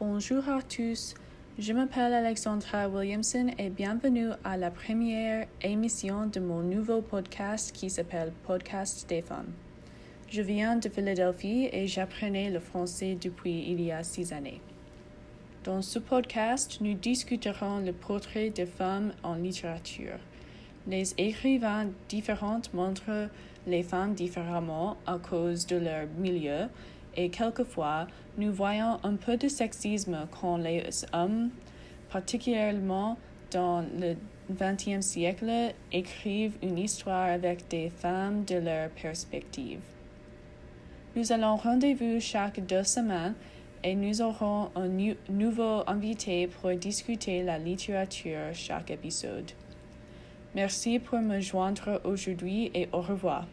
Bonjour à tous, je m'appelle Alexandra Williamson et bienvenue à la première émission de mon nouveau podcast qui s'appelle Podcast des femmes. Je viens de Philadelphie et j'apprenais le français depuis il y a six années. Dans ce podcast, nous discuterons le portrait des femmes en littérature. Les écrivains différents montrent les femmes différemment à cause de leur milieu et quelquefois nous voyons un peu de sexisme quand les hommes, particulièrement dans le XXe siècle, écrivent une histoire avec des femmes de leur perspective. Nous allons rendez-vous chaque deux semaines et nous aurons un nouveau invité pour discuter la littérature chaque épisode. Merci pour me joindre aujourd'hui et au revoir.